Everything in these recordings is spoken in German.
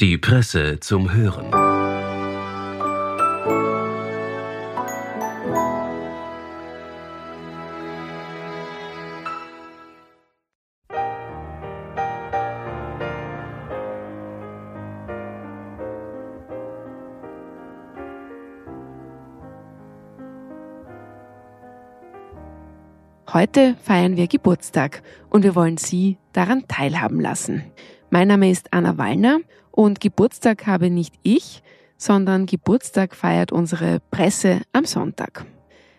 Die Presse zum Hören. Heute feiern wir Geburtstag und wir wollen Sie daran teilhaben lassen. Mein Name ist Anna Wallner und Geburtstag habe nicht ich, sondern Geburtstag feiert unsere Presse am Sonntag.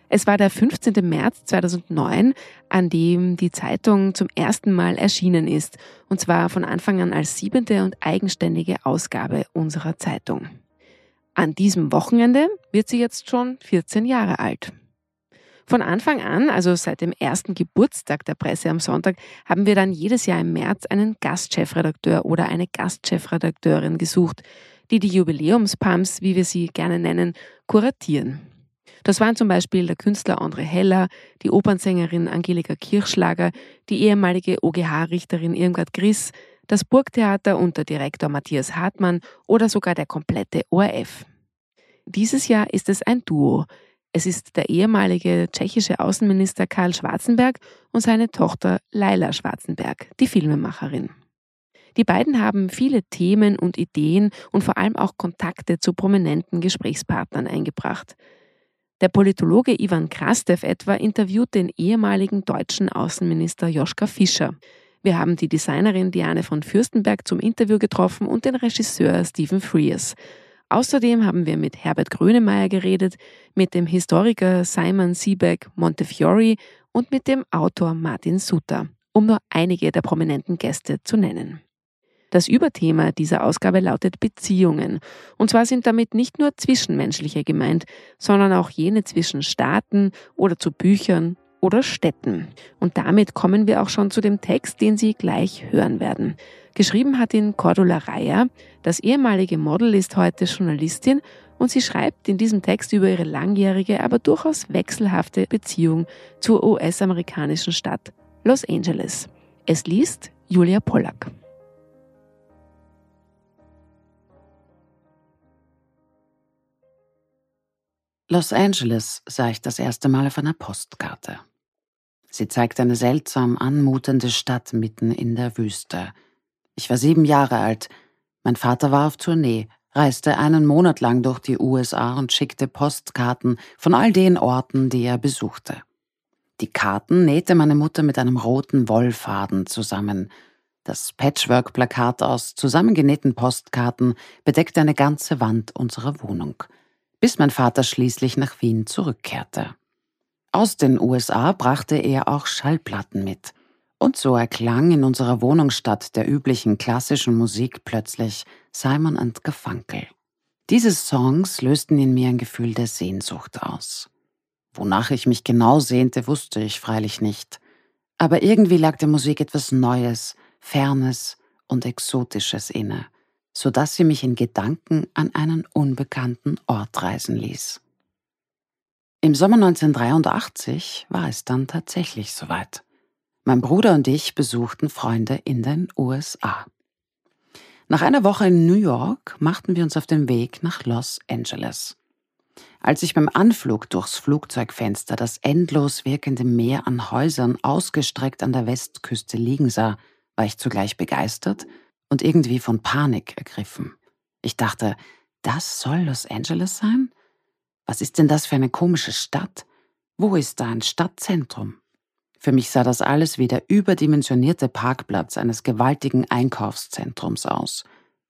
Es war der 15. März 2009, an dem die Zeitung zum ersten Mal erschienen ist, und zwar von Anfang an als siebente und eigenständige Ausgabe unserer Zeitung. An diesem Wochenende wird sie jetzt schon 14 Jahre alt. Von Anfang an, also seit dem ersten Geburtstag der Presse am Sonntag, haben wir dann jedes Jahr im März einen Gastchefredakteur oder eine Gastchefredakteurin gesucht, die die Jubiläumspumps, wie wir sie gerne nennen, kuratieren. Das waren zum Beispiel der Künstler André Heller, die Opernsängerin Angelika Kirschlager, die ehemalige OGH-Richterin Irmgard Griss, das Burgtheater und der Direktor Matthias Hartmann oder sogar der komplette ORF. Dieses Jahr ist es ein Duo, es ist der ehemalige tschechische Außenminister Karl Schwarzenberg und seine Tochter Laila Schwarzenberg, die Filmemacherin. Die beiden haben viele Themen und Ideen und vor allem auch Kontakte zu prominenten Gesprächspartnern eingebracht. Der Politologe Ivan Krastev etwa interviewt den ehemaligen deutschen Außenminister Joschka Fischer. Wir haben die Designerin Diane von Fürstenberg zum Interview getroffen und den Regisseur Stephen Frears. Außerdem haben wir mit Herbert Grönemeyer geredet, mit dem Historiker Simon Siebeck Montefiore und mit dem Autor Martin Suter, um nur einige der prominenten Gäste zu nennen. Das Überthema dieser Ausgabe lautet Beziehungen. Und zwar sind damit nicht nur zwischenmenschliche gemeint, sondern auch jene zwischen Staaten oder zu Büchern oder Städten. Und damit kommen wir auch schon zu dem Text, den Sie gleich hören werden. Geschrieben hat ihn Cordula Reier. Das ehemalige Model ist heute Journalistin und sie schreibt in diesem Text über ihre langjährige, aber durchaus wechselhafte Beziehung zur US-amerikanischen Stadt Los Angeles. Es liest Julia Pollack. Los Angeles sah ich das erste Mal auf einer Postkarte. Sie zeigt eine seltsam anmutende Stadt mitten in der Wüste. Ich war sieben Jahre alt. Mein Vater war auf Tournee, reiste einen Monat lang durch die USA und schickte Postkarten von all den Orten, die er besuchte. Die Karten nähte meine Mutter mit einem roten Wollfaden zusammen. Das Patchwork-Plakat aus zusammengenähten Postkarten bedeckte eine ganze Wand unserer Wohnung, bis mein Vater schließlich nach Wien zurückkehrte. Aus den USA brachte er auch Schallplatten mit. Und so erklang in unserer Wohnung statt der üblichen klassischen Musik plötzlich Simon and Garfunkel. Diese Songs lösten in mir ein Gefühl der Sehnsucht aus. Wonach ich mich genau sehnte, wusste ich freilich nicht. Aber irgendwie lag der Musik etwas Neues, Fernes und Exotisches inne, so dass sie mich in Gedanken an einen unbekannten Ort reisen ließ. Im Sommer 1983 war es dann tatsächlich soweit. Mein Bruder und ich besuchten Freunde in den USA. Nach einer Woche in New York machten wir uns auf den Weg nach Los Angeles. Als ich beim Anflug durchs Flugzeugfenster das endlos wirkende Meer an Häusern ausgestreckt an der Westküste liegen sah, war ich zugleich begeistert und irgendwie von Panik ergriffen. Ich dachte, das soll Los Angeles sein? Was ist denn das für eine komische Stadt? Wo ist da ein Stadtzentrum? Für mich sah das alles wie der überdimensionierte Parkplatz eines gewaltigen Einkaufszentrums aus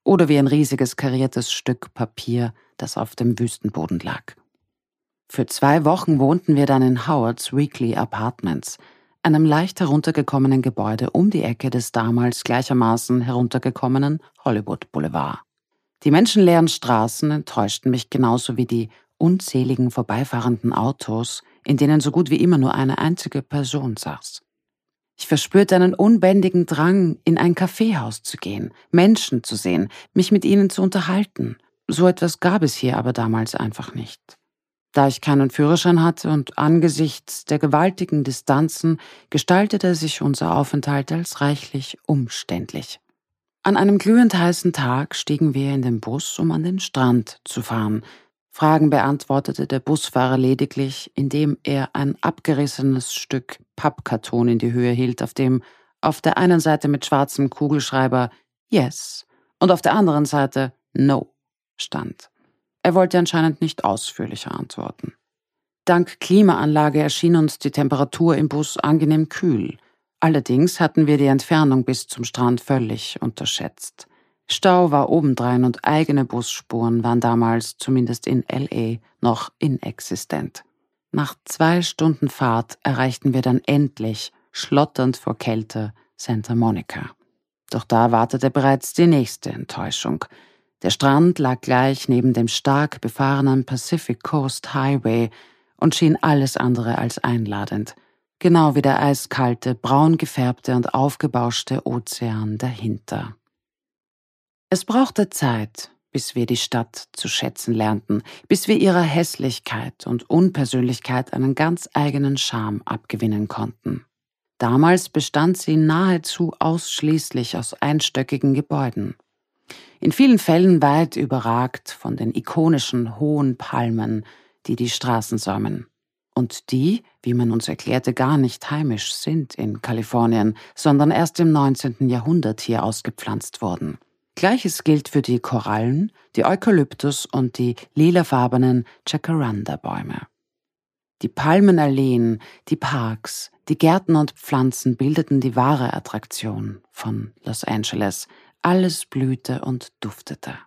oder wie ein riesiges kariertes Stück Papier, das auf dem Wüstenboden lag. Für zwei Wochen wohnten wir dann in Howards Weekly Apartments, einem leicht heruntergekommenen Gebäude um die Ecke des damals gleichermaßen heruntergekommenen Hollywood Boulevard. Die menschenleeren Straßen enttäuschten mich genauso wie die unzähligen vorbeifahrenden Autos, in denen so gut wie immer nur eine einzige Person saß. Ich verspürte einen unbändigen Drang, in ein Kaffeehaus zu gehen, Menschen zu sehen, mich mit ihnen zu unterhalten. So etwas gab es hier aber damals einfach nicht. Da ich keinen Führerschein hatte und angesichts der gewaltigen Distanzen gestaltete sich unser Aufenthalt als reichlich umständlich. An einem glühend heißen Tag stiegen wir in den Bus, um an den Strand zu fahren. Fragen beantwortete der Busfahrer lediglich, indem er ein abgerissenes Stück Pappkarton in die Höhe hielt, auf dem auf der einen Seite mit schwarzem Kugelschreiber Yes und auf der anderen Seite No stand. Er wollte anscheinend nicht ausführlicher antworten. Dank Klimaanlage erschien uns die Temperatur im Bus angenehm kühl. Allerdings hatten wir die Entfernung bis zum Strand völlig unterschätzt. Stau war obendrein und eigene Busspuren waren damals, zumindest in LA, noch inexistent. Nach zwei Stunden Fahrt erreichten wir dann endlich, schlotternd vor Kälte, Santa Monica. Doch da wartete bereits die nächste Enttäuschung. Der Strand lag gleich neben dem stark befahrenen Pacific Coast Highway und schien alles andere als einladend genau wie der eiskalte, braun gefärbte und aufgebauschte Ozean dahinter. Es brauchte Zeit, bis wir die Stadt zu schätzen lernten, bis wir ihrer Hässlichkeit und Unpersönlichkeit einen ganz eigenen Charme abgewinnen konnten. Damals bestand sie nahezu ausschließlich aus einstöckigen Gebäuden. In vielen Fällen weit überragt von den ikonischen hohen Palmen, die die Straßen säumen und die, wie man uns erklärte, gar nicht heimisch sind in Kalifornien, sondern erst im 19. Jahrhundert hier ausgepflanzt wurden. Gleiches gilt für die Korallen, die Eukalyptus und die lilafarbenen Jacaranda-Bäume. Die Palmenalleen, die Parks, die Gärten und Pflanzen bildeten die wahre Attraktion von Los Angeles. Alles blühte und duftete.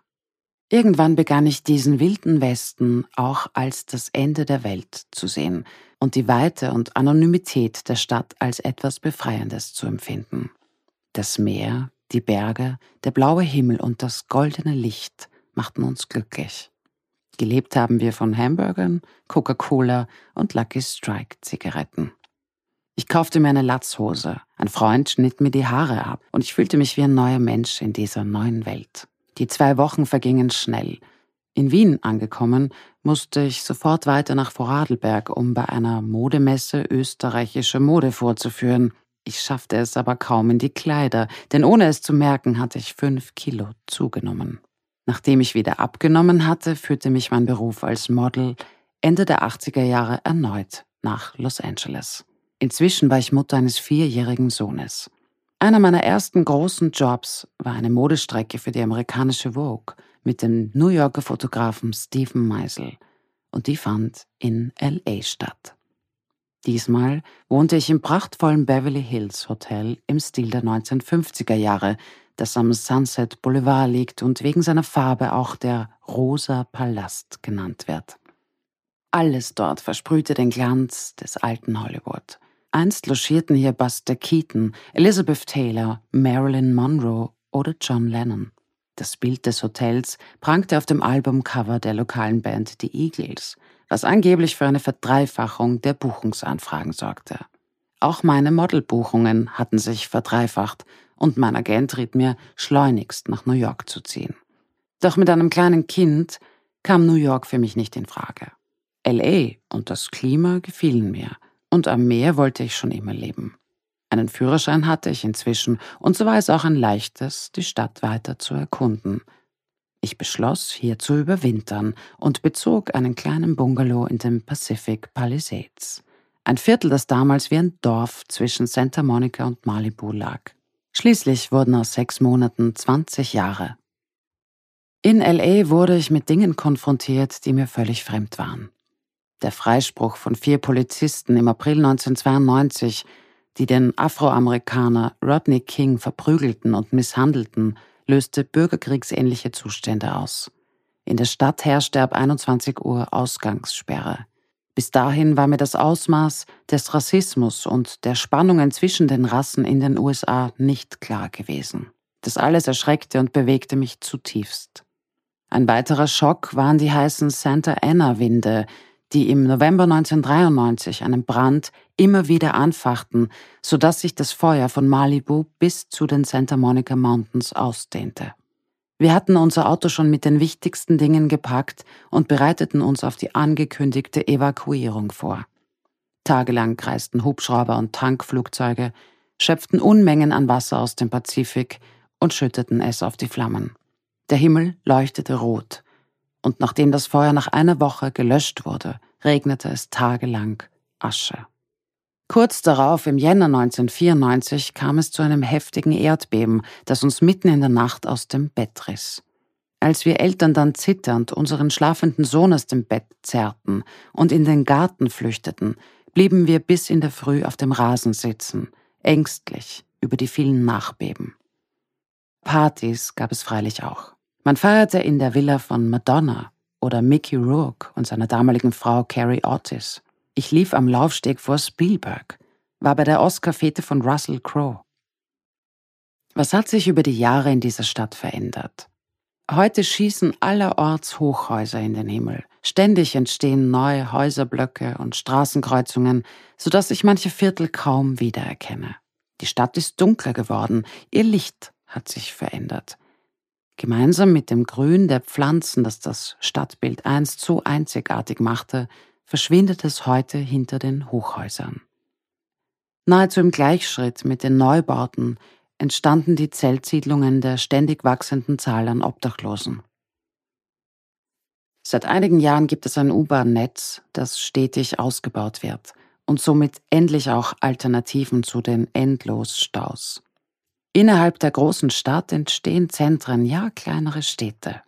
Irgendwann begann ich diesen wilden Westen auch als das Ende der Welt zu sehen und die Weite und Anonymität der Stadt als etwas Befreiendes zu empfinden. Das Meer, die Berge, der blaue Himmel und das goldene Licht machten uns glücklich. Gelebt haben wir von Hamburgern, Coca-Cola und Lucky Strike Zigaretten. Ich kaufte mir eine Latzhose, ein Freund schnitt mir die Haare ab und ich fühlte mich wie ein neuer Mensch in dieser neuen Welt. Die zwei Wochen vergingen schnell. In Wien angekommen, musste ich sofort weiter nach Vorarlberg, um bei einer Modemesse österreichische Mode vorzuführen. Ich schaffte es aber kaum in die Kleider, denn ohne es zu merken, hatte ich fünf Kilo zugenommen. Nachdem ich wieder abgenommen hatte, führte mich mein Beruf als Model Ende der 80er Jahre erneut nach Los Angeles. Inzwischen war ich Mutter eines vierjährigen Sohnes. Einer meiner ersten großen Jobs war eine Modestrecke für die amerikanische Vogue mit dem New Yorker Fotografen Stephen Meisel und die fand in LA statt. Diesmal wohnte ich im prachtvollen Beverly Hills Hotel im Stil der 1950er Jahre, das am Sunset Boulevard liegt und wegen seiner Farbe auch der Rosa Palast genannt wird. Alles dort versprühte den Glanz des alten Hollywood. Einst logierten hier Buster Keaton, Elizabeth Taylor, Marilyn Monroe oder John Lennon. Das Bild des Hotels prangte auf dem Albumcover der lokalen Band The Eagles, was angeblich für eine Verdreifachung der Buchungsanfragen sorgte. Auch meine Modelbuchungen hatten sich verdreifacht und mein Agent riet mir, schleunigst nach New York zu ziehen. Doch mit einem kleinen Kind kam New York für mich nicht in Frage. LA und das Klima gefielen mir und am Meer wollte ich schon immer leben. Einen Führerschein hatte ich inzwischen, und so war es auch ein leichtes, die Stadt weiter zu erkunden. Ich beschloss, hier zu überwintern und bezog einen kleinen Bungalow in den Pacific Palisades. Ein Viertel, das damals wie ein Dorf zwischen Santa Monica und Malibu lag. Schließlich wurden aus sechs Monaten 20 Jahre. In LA wurde ich mit Dingen konfrontiert, die mir völlig fremd waren. Der Freispruch von vier Polizisten im April 1992, die den Afroamerikaner Rodney King verprügelten und misshandelten, löste bürgerkriegsähnliche Zustände aus. In der Stadt herrschte ab 21 Uhr Ausgangssperre. Bis dahin war mir das Ausmaß des Rassismus und der Spannungen zwischen den Rassen in den USA nicht klar gewesen. Das alles erschreckte und bewegte mich zutiefst. Ein weiterer Schock waren die heißen Santa Ana-Winde, die im November 1993 einen Brand immer wieder anfachten, sodass sich das Feuer von Malibu bis zu den Santa Monica Mountains ausdehnte. Wir hatten unser Auto schon mit den wichtigsten Dingen gepackt und bereiteten uns auf die angekündigte Evakuierung vor. Tagelang kreisten Hubschrauber und Tankflugzeuge, schöpften Unmengen an Wasser aus dem Pazifik und schütteten es auf die Flammen. Der Himmel leuchtete rot, und nachdem das Feuer nach einer Woche gelöscht wurde, regnete es tagelang Asche. Kurz darauf, im Jänner 1994, kam es zu einem heftigen Erdbeben, das uns mitten in der Nacht aus dem Bett riss. Als wir Eltern dann zitternd unseren schlafenden Sohn aus dem Bett zerrten und in den Garten flüchteten, blieben wir bis in der Früh auf dem Rasen sitzen, ängstlich über die vielen Nachbeben. Partys gab es freilich auch. Man feierte in der Villa von Madonna oder Mickey Rourke und seiner damaligen Frau Carrie Otis. Ich lief am Laufsteg vor Spielberg, war bei der Oscar-Fete von Russell Crowe. Was hat sich über die Jahre in dieser Stadt verändert? Heute schießen allerorts Hochhäuser in den Himmel. Ständig entstehen neue Häuserblöcke und Straßenkreuzungen, sodass ich manche Viertel kaum wiedererkenne. Die Stadt ist dunkler geworden, ihr Licht hat sich verändert. Gemeinsam mit dem Grün der Pflanzen, das das Stadtbild einst so einzigartig machte, verschwindet es heute hinter den Hochhäusern. Nahezu im Gleichschritt mit den Neubauten entstanden die Zeltsiedlungen der ständig wachsenden Zahl an Obdachlosen. Seit einigen Jahren gibt es ein U-Bahn-Netz, das stetig ausgebaut wird und somit endlich auch Alternativen zu den Endlosstaus. Innerhalb der großen Stadt entstehen Zentren, ja kleinere Städte.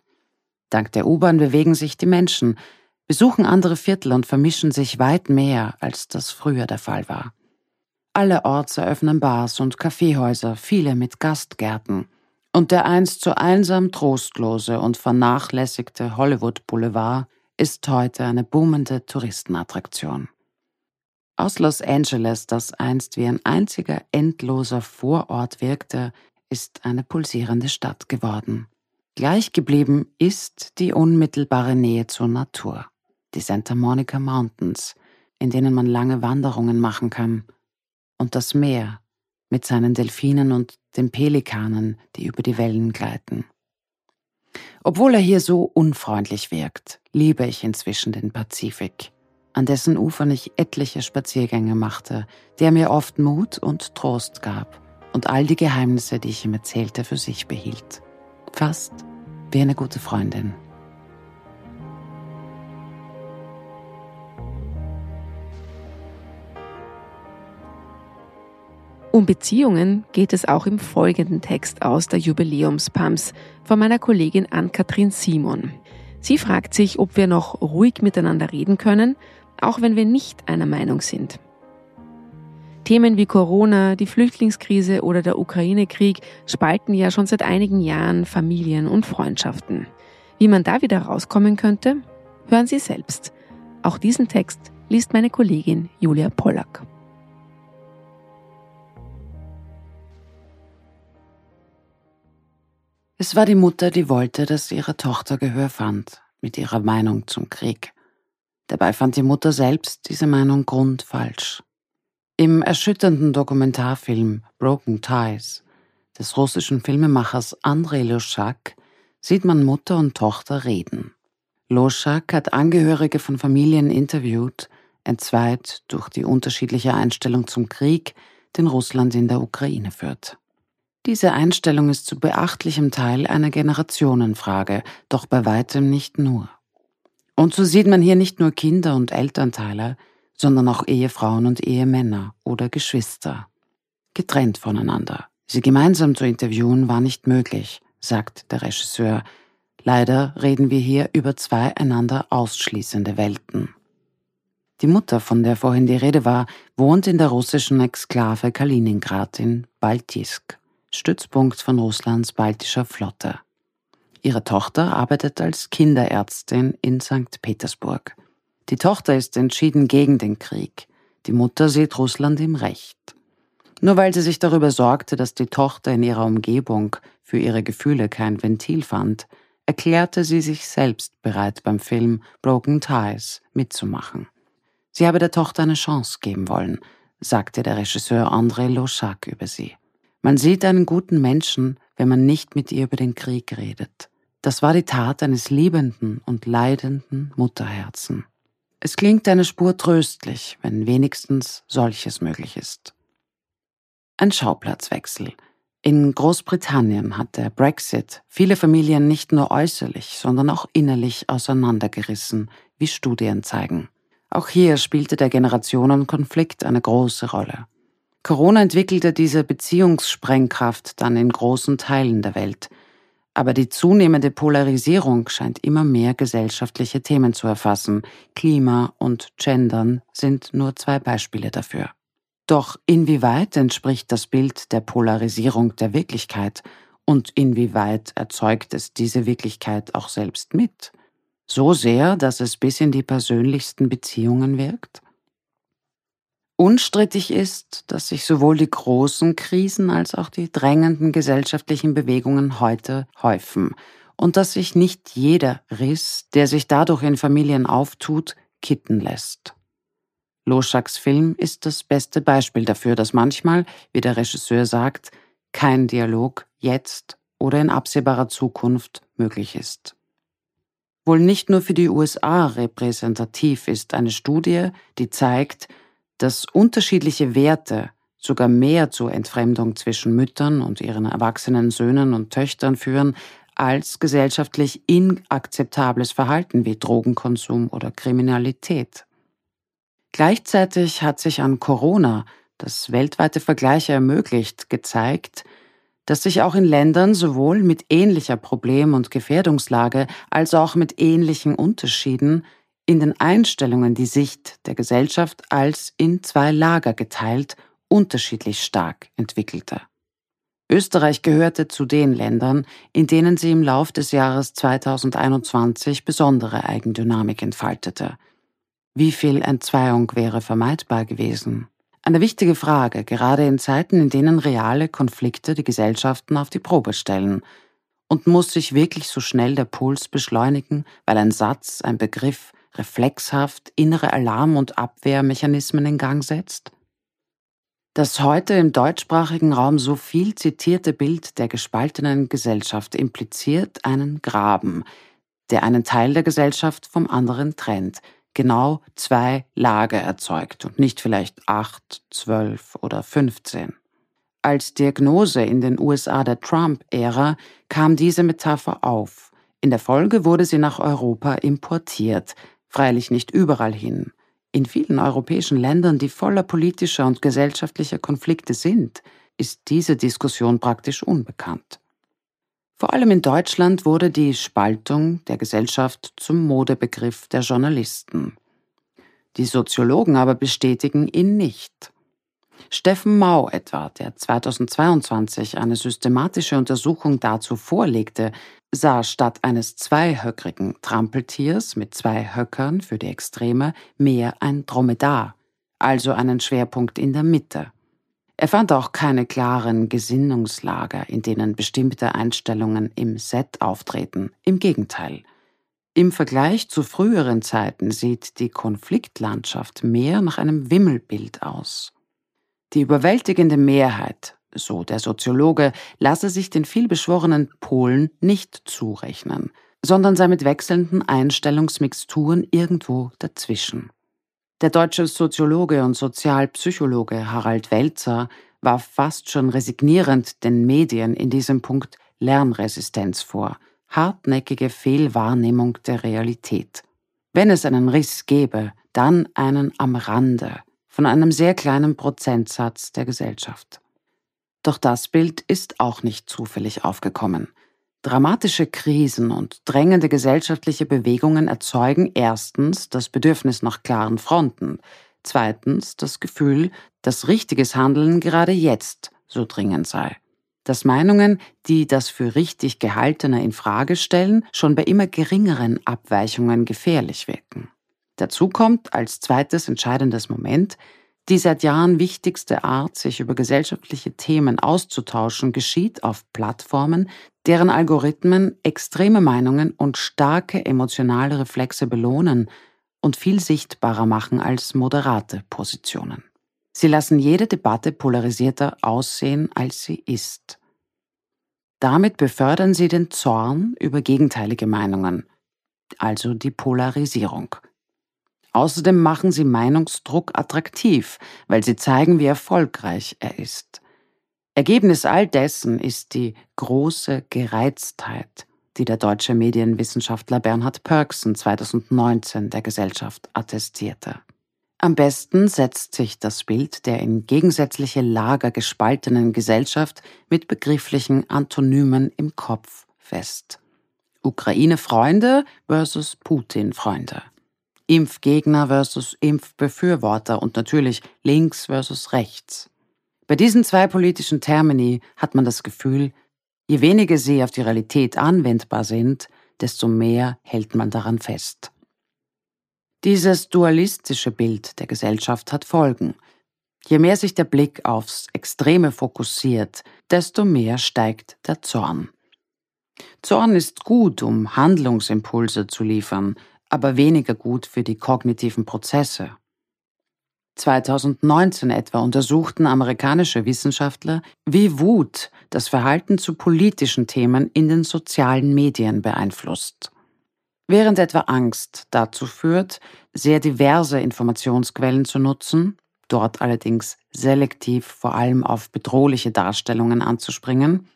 Dank der U-Bahn bewegen sich die Menschen, besuchen andere Viertel und vermischen sich weit mehr, als das früher der Fall war. Allerorts eröffnen Bars und Kaffeehäuser, viele mit Gastgärten. Und der einst so einsam trostlose und vernachlässigte Hollywood Boulevard ist heute eine boomende Touristenattraktion. Aus Los Angeles, das einst wie ein einziger endloser Vorort wirkte, ist eine pulsierende Stadt geworden. Gleich geblieben ist die unmittelbare Nähe zur Natur, die Santa Monica Mountains, in denen man lange Wanderungen machen kann und das Meer mit seinen Delfinen und den Pelikanen, die über die Wellen gleiten. Obwohl er hier so unfreundlich wirkt, liebe ich inzwischen den Pazifik, an dessen Ufern ich etliche Spaziergänge machte, der mir oft Mut und Trost gab und all die Geheimnisse, die ich ihm erzählte, für sich behielt. Fast wie eine gute Freundin. Um Beziehungen geht es auch im folgenden Text aus der Jubiläumspams von meiner Kollegin Ann-Kathrin Simon. Sie fragt sich, ob wir noch ruhig miteinander reden können, auch wenn wir nicht einer Meinung sind. Themen wie Corona, die Flüchtlingskrise oder der Ukraine-Krieg spalten ja schon seit einigen Jahren Familien und Freundschaften. Wie man da wieder rauskommen könnte, hören Sie selbst. Auch diesen Text liest meine Kollegin Julia Pollack. Es war die Mutter, die wollte, dass ihre Tochter Gehör fand mit ihrer Meinung zum Krieg. Dabei fand die Mutter selbst diese Meinung grundfalsch. Im erschütternden Dokumentarfilm Broken Ties des russischen Filmemachers Andrei Loschak sieht man Mutter und Tochter reden. Loschak hat Angehörige von Familien interviewt, entzweit durch die unterschiedliche Einstellung zum Krieg, den Russland in der Ukraine führt. Diese Einstellung ist zu beachtlichem Teil eine Generationenfrage, doch bei weitem nicht nur. Und so sieht man hier nicht nur Kinder und Elternteile, sondern auch Ehefrauen und Ehemänner oder Geschwister. Getrennt voneinander. Sie gemeinsam zu interviewen war nicht möglich, sagt der Regisseur. Leider reden wir hier über zwei einander ausschließende Welten. Die Mutter, von der vorhin die Rede war, wohnt in der russischen Exklave Kaliningrad in Baltisk. Stützpunkt von Russlands baltischer Flotte. Ihre Tochter arbeitet als Kinderärztin in St. Petersburg. Die Tochter ist entschieden gegen den Krieg. Die Mutter sieht Russland im Recht. Nur weil sie sich darüber sorgte, dass die Tochter in ihrer Umgebung für ihre Gefühle kein Ventil fand, erklärte sie sich selbst bereit, beim Film Broken Ties mitzumachen. Sie habe der Tochter eine Chance geben wollen, sagte der Regisseur André Loschak über sie. Man sieht einen guten Menschen, wenn man nicht mit ihr über den Krieg redet. Das war die Tat eines liebenden und leidenden Mutterherzen. Es klingt eine Spur tröstlich, wenn wenigstens solches möglich ist. Ein Schauplatzwechsel. In Großbritannien hat der Brexit viele Familien nicht nur äußerlich, sondern auch innerlich auseinandergerissen, wie Studien zeigen. Auch hier spielte der Generationenkonflikt eine große Rolle. Corona entwickelte diese Beziehungssprengkraft dann in großen Teilen der Welt. Aber die zunehmende Polarisierung scheint immer mehr gesellschaftliche Themen zu erfassen. Klima und Gendern sind nur zwei Beispiele dafür. Doch inwieweit entspricht das Bild der Polarisierung der Wirklichkeit und inwieweit erzeugt es diese Wirklichkeit auch selbst mit? So sehr, dass es bis in die persönlichsten Beziehungen wirkt? Unstrittig ist, dass sich sowohl die großen Krisen als auch die drängenden gesellschaftlichen Bewegungen heute häufen und dass sich nicht jeder Riss, der sich dadurch in Familien auftut, kitten lässt. Loschaks Film ist das beste Beispiel dafür, dass manchmal, wie der Regisseur sagt, kein Dialog jetzt oder in absehbarer Zukunft möglich ist. Wohl nicht nur für die USA repräsentativ ist eine Studie, die zeigt, dass unterschiedliche Werte sogar mehr zur Entfremdung zwischen Müttern und ihren erwachsenen Söhnen und Töchtern führen, als gesellschaftlich inakzeptables Verhalten wie Drogenkonsum oder Kriminalität. Gleichzeitig hat sich an Corona, das weltweite Vergleiche ermöglicht, gezeigt, dass sich auch in Ländern sowohl mit ähnlicher Problem- und Gefährdungslage als auch mit ähnlichen Unterschieden in den Einstellungen die Sicht der Gesellschaft als in zwei Lager geteilt unterschiedlich stark entwickelte. Österreich gehörte zu den Ländern, in denen sie im Lauf des Jahres 2021 besondere Eigendynamik entfaltete – wie viel Entzweiung wäre vermeidbar gewesen? Eine wichtige Frage, gerade in Zeiten, in denen reale Konflikte die Gesellschaften auf die Probe stellen. Und muss sich wirklich so schnell der Puls beschleunigen, weil ein Satz, ein Begriff reflexhaft innere Alarm- und Abwehrmechanismen in Gang setzt? Das heute im deutschsprachigen Raum so viel zitierte Bild der gespaltenen Gesellschaft impliziert einen Graben, der einen Teil der Gesellschaft vom anderen trennt – genau zwei Lager erzeugt und nicht vielleicht acht, zwölf oder fünfzehn. Als Diagnose in den USA der Trump-Ära kam diese Metapher auf. In der Folge wurde sie nach Europa importiert, freilich nicht überall hin. In vielen europäischen Ländern, die voller politischer und gesellschaftlicher Konflikte sind, ist diese Diskussion praktisch unbekannt. Vor allem in Deutschland wurde die Spaltung der Gesellschaft zum Modebegriff der Journalisten. Die Soziologen aber bestätigen ihn nicht. Steffen Mau etwa, der 2022 eine systematische Untersuchung dazu vorlegte, sah statt eines zweihöckrigen Trampeltiers mit zwei Höckern für die Extreme mehr ein Dromedar, also einen Schwerpunkt in der Mitte. Er fand auch keine klaren Gesinnungslager, in denen bestimmte Einstellungen im Set auftreten. Im Gegenteil. Im Vergleich zu früheren Zeiten sieht die Konfliktlandschaft mehr nach einem Wimmelbild aus. Die überwältigende Mehrheit, so der Soziologe, lasse sich den vielbeschworenen Polen nicht zurechnen, sondern sei mit wechselnden Einstellungsmixturen irgendwo dazwischen. Der deutsche Soziologe und Sozialpsychologe Harald Welzer warf fast schon resignierend den Medien in diesem Punkt Lernresistenz vor, hartnäckige Fehlwahrnehmung der Realität. Wenn es einen Riss gäbe, dann einen am Rande von einem sehr kleinen Prozentsatz der Gesellschaft. Doch das Bild ist auch nicht zufällig aufgekommen. Dramatische Krisen und drängende gesellschaftliche Bewegungen erzeugen erstens das Bedürfnis nach klaren Fronten, zweitens das Gefühl, dass richtiges Handeln gerade jetzt so dringend sei. Dass Meinungen, die das für richtig Gehaltene in Frage stellen, schon bei immer geringeren Abweichungen gefährlich wirken. Dazu kommt als zweites entscheidendes Moment, die seit Jahren wichtigste Art, sich über gesellschaftliche Themen auszutauschen, geschieht auf Plattformen, deren Algorithmen extreme Meinungen und starke emotionale Reflexe belohnen und viel sichtbarer machen als moderate Positionen. Sie lassen jede Debatte polarisierter aussehen, als sie ist. Damit befördern sie den Zorn über gegenteilige Meinungen, also die Polarisierung. Außerdem machen sie Meinungsdruck attraktiv, weil sie zeigen, wie erfolgreich er ist. Ergebnis all dessen ist die große Gereiztheit, die der deutsche Medienwissenschaftler Bernhard Pörksen 2019 der Gesellschaft attestierte. Am besten setzt sich das Bild der in gegensätzliche Lager gespaltenen Gesellschaft mit begrifflichen Antonymen im Kopf fest. Ukraine-Freunde versus Putin-Freunde. Impfgegner versus Impfbefürworter und natürlich links versus rechts. Bei diesen zwei politischen Termini hat man das Gefühl, je weniger sie auf die Realität anwendbar sind, desto mehr hält man daran fest. Dieses dualistische Bild der Gesellschaft hat Folgen. Je mehr sich der Blick aufs Extreme fokussiert, desto mehr steigt der Zorn. Zorn ist gut, um Handlungsimpulse zu liefern, aber weniger gut für die kognitiven Prozesse. 2019 etwa untersuchten amerikanische Wissenschaftler, wie Wut das Verhalten zu politischen Themen in den sozialen Medien beeinflusst. Während etwa Angst dazu führt, sehr diverse Informationsquellen zu nutzen, dort allerdings selektiv vor allem auf bedrohliche Darstellungen anzuspringen,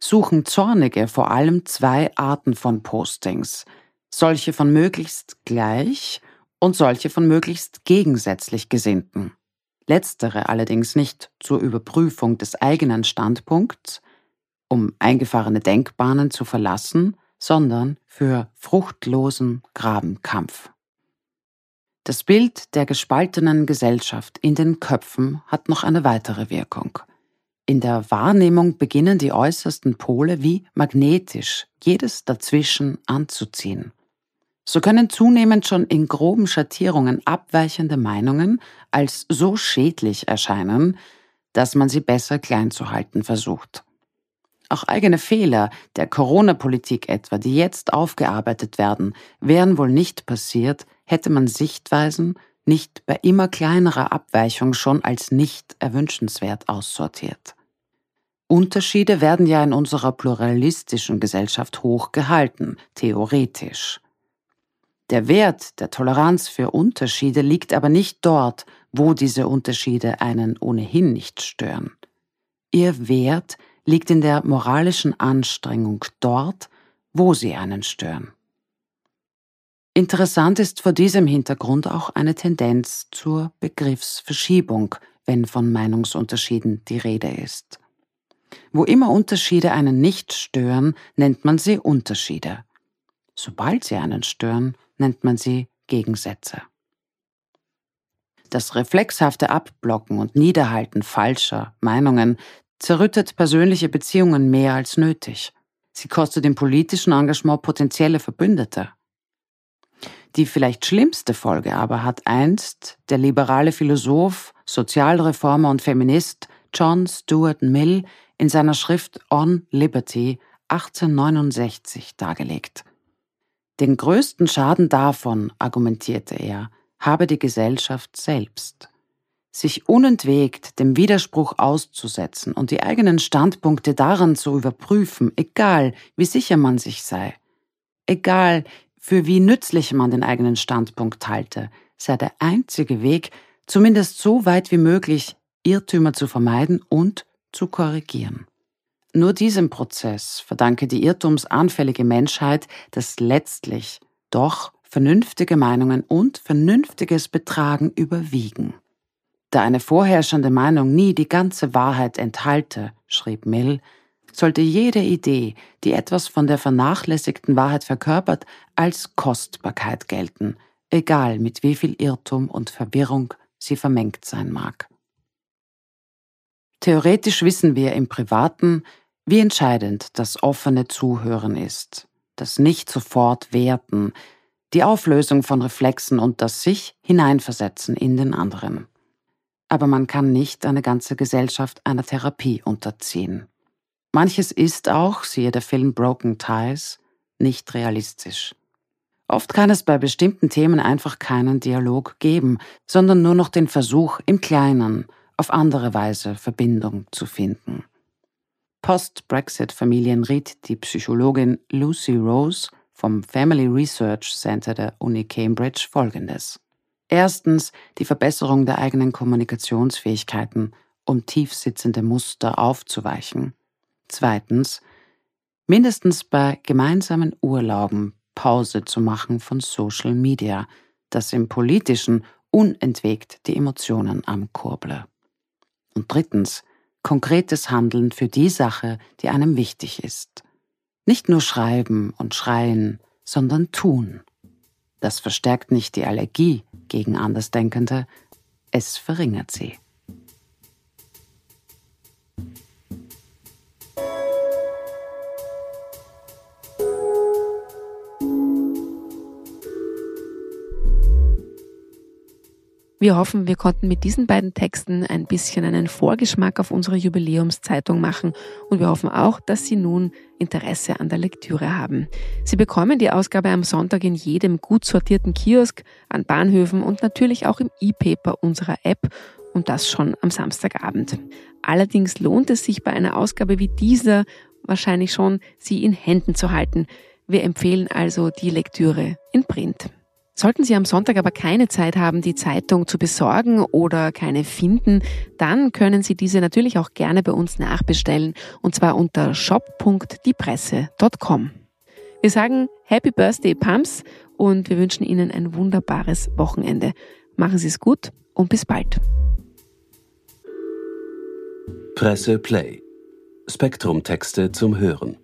suchen Zornige vor allem zwei Arten von Postings, solche von möglichst gleich und solche von möglichst gegensätzlich gesinnten. Letztere allerdings nicht zur Überprüfung des eigenen Standpunkts, um eingefahrene Denkbahnen zu verlassen, sondern für fruchtlosen Grabenkampf. Das Bild der gespaltenen Gesellschaft in den Köpfen hat noch eine weitere Wirkung. In der Wahrnehmung beginnen die äußersten Pole wie magnetisch jedes dazwischen anzuziehen. So können zunehmend schon in groben Schattierungen abweichende Meinungen als so schädlich erscheinen, dass man sie besser klein zu halten versucht. Auch eigene Fehler der Corona-Politik etwa, die jetzt aufgearbeitet werden, wären wohl nicht passiert, hätte man Sichtweisen nicht bei immer kleinerer Abweichung schon als nicht erwünschenswert aussortiert. Unterschiede werden ja in unserer pluralistischen Gesellschaft hoch gehalten, theoretisch. Der Wert der Toleranz für Unterschiede liegt aber nicht dort, wo diese Unterschiede einen ohnehin nicht stören. Ihr Wert liegt in der moralischen Anstrengung dort, wo sie einen stören. Interessant ist vor diesem Hintergrund auch eine Tendenz zur Begriffsverschiebung, wenn von Meinungsunterschieden die Rede ist. Wo immer Unterschiede einen nicht stören, nennt man sie Unterschiede. Sobald sie einen stören, nennt man sie Gegensätze. Das reflexhafte Abblocken und Niederhalten falscher Meinungen zerrüttet persönliche Beziehungen mehr als nötig. Sie kostet im politischen Engagement potenzielle Verbündete. Die vielleicht schlimmste Folge aber hat einst der liberale Philosoph, Sozialreformer und Feminist John Stuart Mill in seiner Schrift On Liberty 1869 dargelegt. Den größten Schaden davon, argumentierte er, habe die Gesellschaft selbst sich unentwegt dem Widerspruch auszusetzen und die eigenen Standpunkte daran zu überprüfen, egal wie sicher man sich sei, egal für wie nützlich man den eigenen Standpunkt halte, sei der einzige Weg, zumindest so weit wie möglich Irrtümer zu vermeiden und zu korrigieren. Nur diesem Prozess verdanke die irrtumsanfällige Menschheit, dass letztlich doch vernünftige Meinungen und vernünftiges Betragen überwiegen. Da eine vorherrschende Meinung nie die ganze Wahrheit enthalte, schrieb Mill, sollte jede Idee, die etwas von der vernachlässigten Wahrheit verkörpert, als Kostbarkeit gelten, egal mit wie viel Irrtum und Verwirrung sie vermengt sein mag. Theoretisch wissen wir im Privaten, wie entscheidend das offene Zuhören ist, das nicht sofort werten, die Auflösung von Reflexen und das sich hineinversetzen in den anderen aber man kann nicht eine ganze Gesellschaft einer Therapie unterziehen. Manches ist auch, siehe der Film Broken Ties, nicht realistisch. Oft kann es bei bestimmten Themen einfach keinen Dialog geben, sondern nur noch den Versuch, im Kleinen auf andere Weise Verbindung zu finden. Post-Brexit-Familien riet die Psychologin Lucy Rose vom Family Research Center der Uni Cambridge Folgendes. Erstens die Verbesserung der eigenen Kommunikationsfähigkeiten um tiefsitzende Muster aufzuweichen. Zweitens, mindestens bei gemeinsamen Urlauben Pause zu machen von Social Media, das im politischen unentwegt die Emotionen am Kurble. Und drittens, konkretes Handeln für die Sache, die einem wichtig ist. Nicht nur schreiben und schreien, sondern tun. Das verstärkt nicht die Allergie gegen Andersdenkende, es verringert sie. Wir hoffen, wir konnten mit diesen beiden Texten ein bisschen einen Vorgeschmack auf unsere Jubiläumszeitung machen und wir hoffen auch, dass Sie nun Interesse an der Lektüre haben. Sie bekommen die Ausgabe am Sonntag in jedem gut sortierten Kiosk, an Bahnhöfen und natürlich auch im E-Paper unserer App und das schon am Samstagabend. Allerdings lohnt es sich bei einer Ausgabe wie dieser wahrscheinlich schon, sie in Händen zu halten. Wir empfehlen also die Lektüre in Print. Sollten Sie am Sonntag aber keine Zeit haben, die Zeitung zu besorgen oder keine finden, dann können Sie diese natürlich auch gerne bei uns nachbestellen und zwar unter shop.diepresse.com. Wir sagen Happy Birthday Pumps und wir wünschen Ihnen ein wunderbares Wochenende. Machen Sie es gut und bis bald. Presse Play. Spektrum Texte zum Hören.